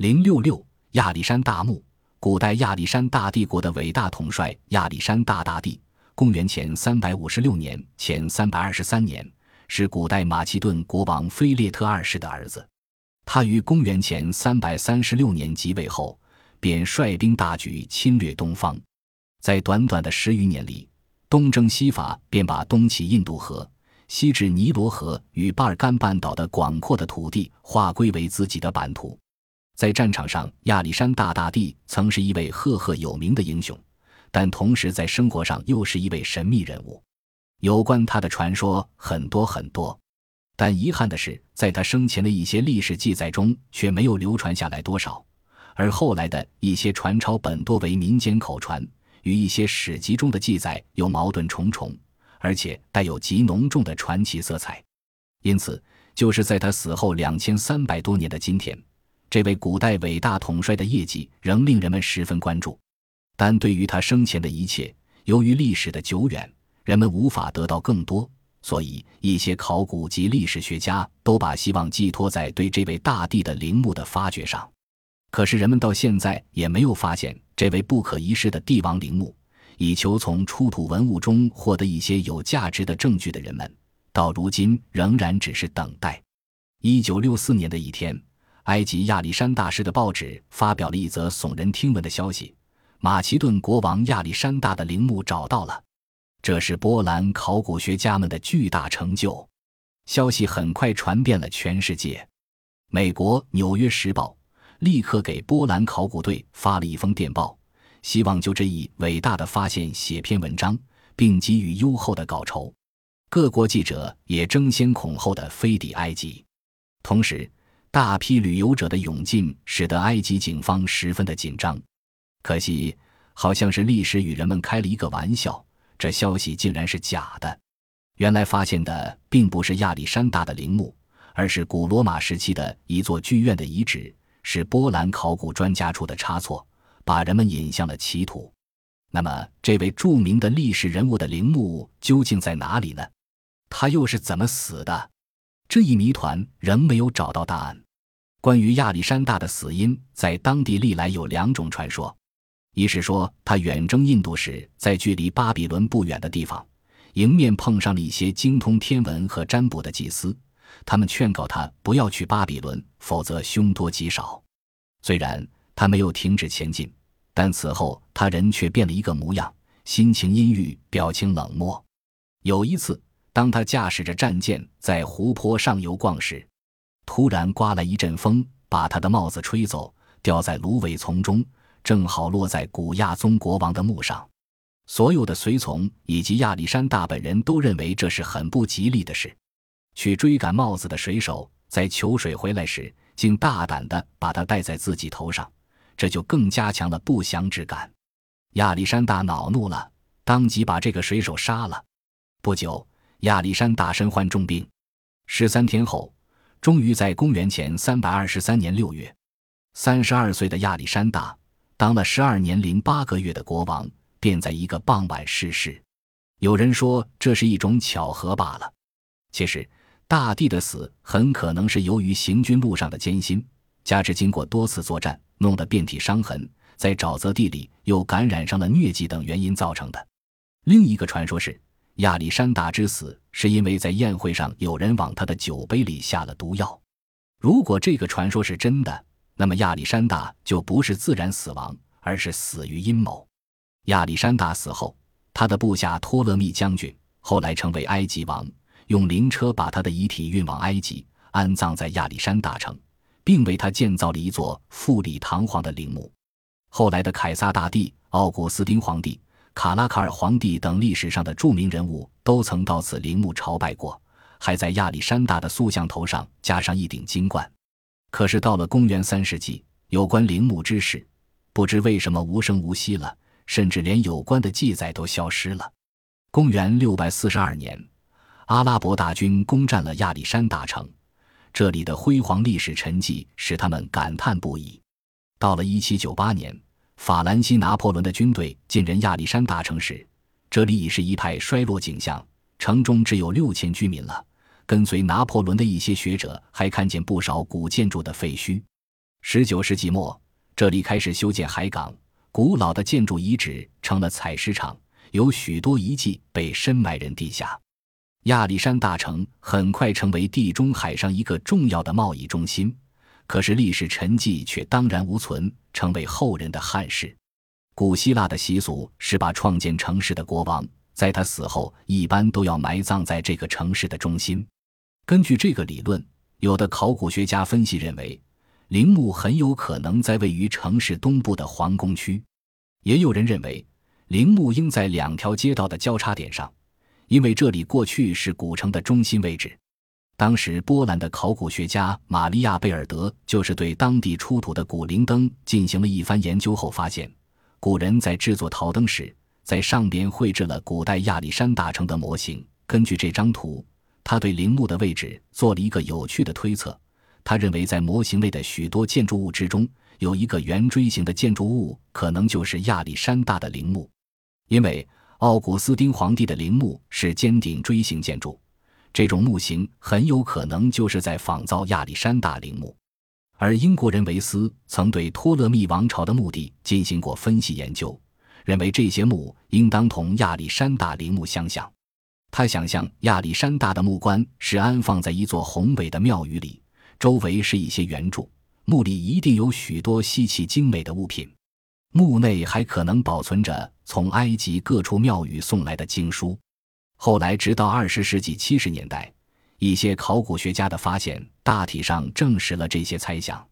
零六六亚历山大墓，古代亚历山大帝国的伟大统帅亚历山大大帝，公元前三百五十六年前三百二十三年，是古代马其顿国王菲列特二世的儿子。他于公元前三百三十六年即位后，便率兵大举侵略东方，在短短的十余年里，东征西伐，便把东起印度河，西至尼罗河与巴尔干半岛的广阔的土地划归为自己的版图。在战场上，亚历山大大帝曾是一位赫赫有名的英雄，但同时在生活上又是一位神秘人物。有关他的传说很多很多，但遗憾的是，在他生前的一些历史记载中却没有流传下来多少，而后来的一些传抄本多为民间口传，与一些史籍中的记载又矛盾重重，而且带有极浓重的传奇色彩。因此，就是在他死后两千三百多年的今天。这位古代伟大统帅的业绩仍令人们十分关注，但对于他生前的一切，由于历史的久远，人们无法得到更多，所以一些考古及历史学家都把希望寄托在对这位大帝的陵墓的发掘上。可是，人们到现在也没有发现这位不可一世的帝王陵墓，以求从出土文物中获得一些有价值的证据的人们，到如今仍然只是等待。一九六四年的一天。埃及亚历山大市的报纸发表了一则耸人听闻的消息：马其顿国王亚历山大的陵墓找到了。这是波兰考古学家们的巨大成就。消息很快传遍了全世界。美国《纽约时报》立刻给波兰考古队发了一封电报，希望就这一伟大的发现写篇文章，并给予优厚的稿酬。各国记者也争先恐后的飞抵埃及，同时。大批旅游者的涌进使得埃及警方十分的紧张，可惜好像是历史与人们开了一个玩笑，这消息竟然是假的。原来发现的并不是亚历山大的陵墓，而是古罗马时期的一座剧院的遗址，是波兰考古专家出的差错，把人们引向了歧途。那么，这位著名的历史人物的陵墓究竟在哪里呢？他又是怎么死的？这一谜团仍没有找到答案。关于亚历山大的死因，在当地历来有两种传说：一是说他远征印度时，在距离巴比伦不远的地方，迎面碰上了一些精通天文和占卜的祭司，他们劝告他不要去巴比伦，否则凶多吉少。虽然他没有停止前进，但此后他人却变了一个模样，心情阴郁，表情冷漠。有一次。当他驾驶着战舰在湖泊上游逛时，突然刮来一阵风，把他的帽子吹走，掉在芦苇丛中，正好落在古亚宗国王的墓上。所有的随从以及亚历山大本人都认为这是很不吉利的事。去追赶帽子的水手在求水回来时，竟大胆地把它戴在自己头上，这就更加强了不祥之感。亚历山大恼怒了，当即把这个水手杀了。不久。亚历山大身患重病，十三天后，终于在公元前三百二十三年六月，三十二岁的亚历山大当了十二年零八个月的国王，便在一个傍晚逝世。有人说这是一种巧合罢了。其实，大帝的死很可能是由于行军路上的艰辛，加之经过多次作战，弄得遍体伤痕，在沼泽地里又感染上了疟疾等原因造成的。另一个传说是。亚历山大之死是因为在宴会上有人往他的酒杯里下了毒药。如果这个传说是真的，那么亚历山大就不是自然死亡，而是死于阴谋。亚历山大死后，他的部下托勒密将军后来成为埃及王，用灵车把他的遗体运往埃及，安葬在亚历山大城，并为他建造了一座富丽堂皇的陵墓。后来的凯撒大帝、奥古斯丁皇帝。卡拉卡尔皇帝等历史上的著名人物都曾到此陵墓朝拜过，还在亚历山大的塑像头上加上一顶金冠。可是到了公元三世纪，有关陵墓之事，不知为什么无声无息了，甚至连有关的记载都消失了。公元六百四十二年，阿拉伯大军攻占了亚历山大城，这里的辉煌历史沉寂使他们感叹不已。到了一七九八年。法兰西拿破仑的军队进人亚历山大城时，这里已是一派衰落景象，城中只有六千居民了。跟随拿破仑的一些学者还看见不少古建筑的废墟。十九世纪末，这里开始修建海港，古老的建筑遗址成了采石场，有许多遗迹被深埋人地下。亚历山大城很快成为地中海上一个重要的贸易中心，可是历史沉寂却荡然无存，成为后人的憾事。古希腊的习俗是把创建城市的国王在他死后一般都要埋葬在这个城市的中心。根据这个理论，有的考古学家分析认为。陵墓很有可能在位于城市东部的皇宫区，也有人认为陵墓应在两条街道的交叉点上，因为这里过去是古城的中心位置。当时，波兰的考古学家玛利亚·贝尔德就是对当地出土的古灵灯进行了一番研究后发现，古人在制作陶灯时，在上边绘制了古代亚历山大城的模型。根据这张图，他对陵墓的位置做了一个有趣的推测。他认为，在模型内的许多建筑物之中，有一个圆锥形的建筑物，可能就是亚历山大的陵墓，因为奥古斯丁皇帝的陵墓是尖顶锥形建筑，这种墓形很有可能就是在仿造亚历山大陵墓。而英国人维斯曾对托勒密王朝的墓地进行过分析研究，认为这些墓应当同亚历山大陵墓相像。他想象亚历山大的墓棺是安放在一座宏伟的庙宇里。周围是一些圆柱，墓里一定有许多稀奇精美的物品。墓内还可能保存着从埃及各处庙宇送来的经书。后来，直到二十世纪七十年代，一些考古学家的发现大体上证实了这些猜想。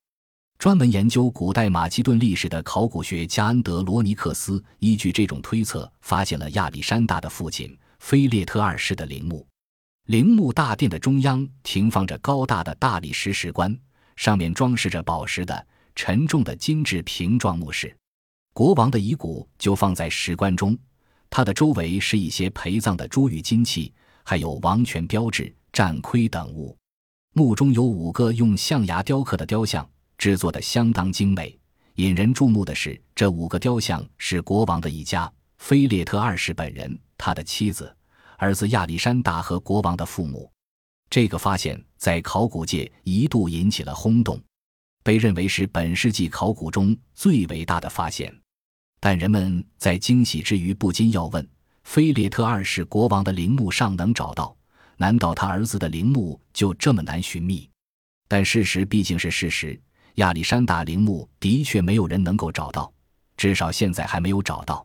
专门研究古代马其顿历史的考古学家安德罗尼克斯依据这种推测，发现了亚历山大的父亲菲列特二世的陵墓。陵墓大殿的中央停放着高大的大理石石棺，上面装饰着宝石的沉重的金质瓶状墓室。国王的遗骨就放在石棺中，它的周围是一些陪葬的珠玉金器，还有王权标志、战盔等物。墓中有五个用象牙雕刻的雕像，制作的相当精美。引人注目的是，这五个雕像是国王的一家：菲列特二世本人、他的妻子。儿子亚历山大和国王的父母，这个发现在考古界一度引起了轰动，被认为是本世纪考古中最伟大的发现。但人们在惊喜之余，不禁要问：菲列特二世国王的陵墓尚能找到，难道他儿子的陵墓就这么难寻觅？但事实毕竟是事实，亚历山大陵墓的确没有人能够找到，至少现在还没有找到。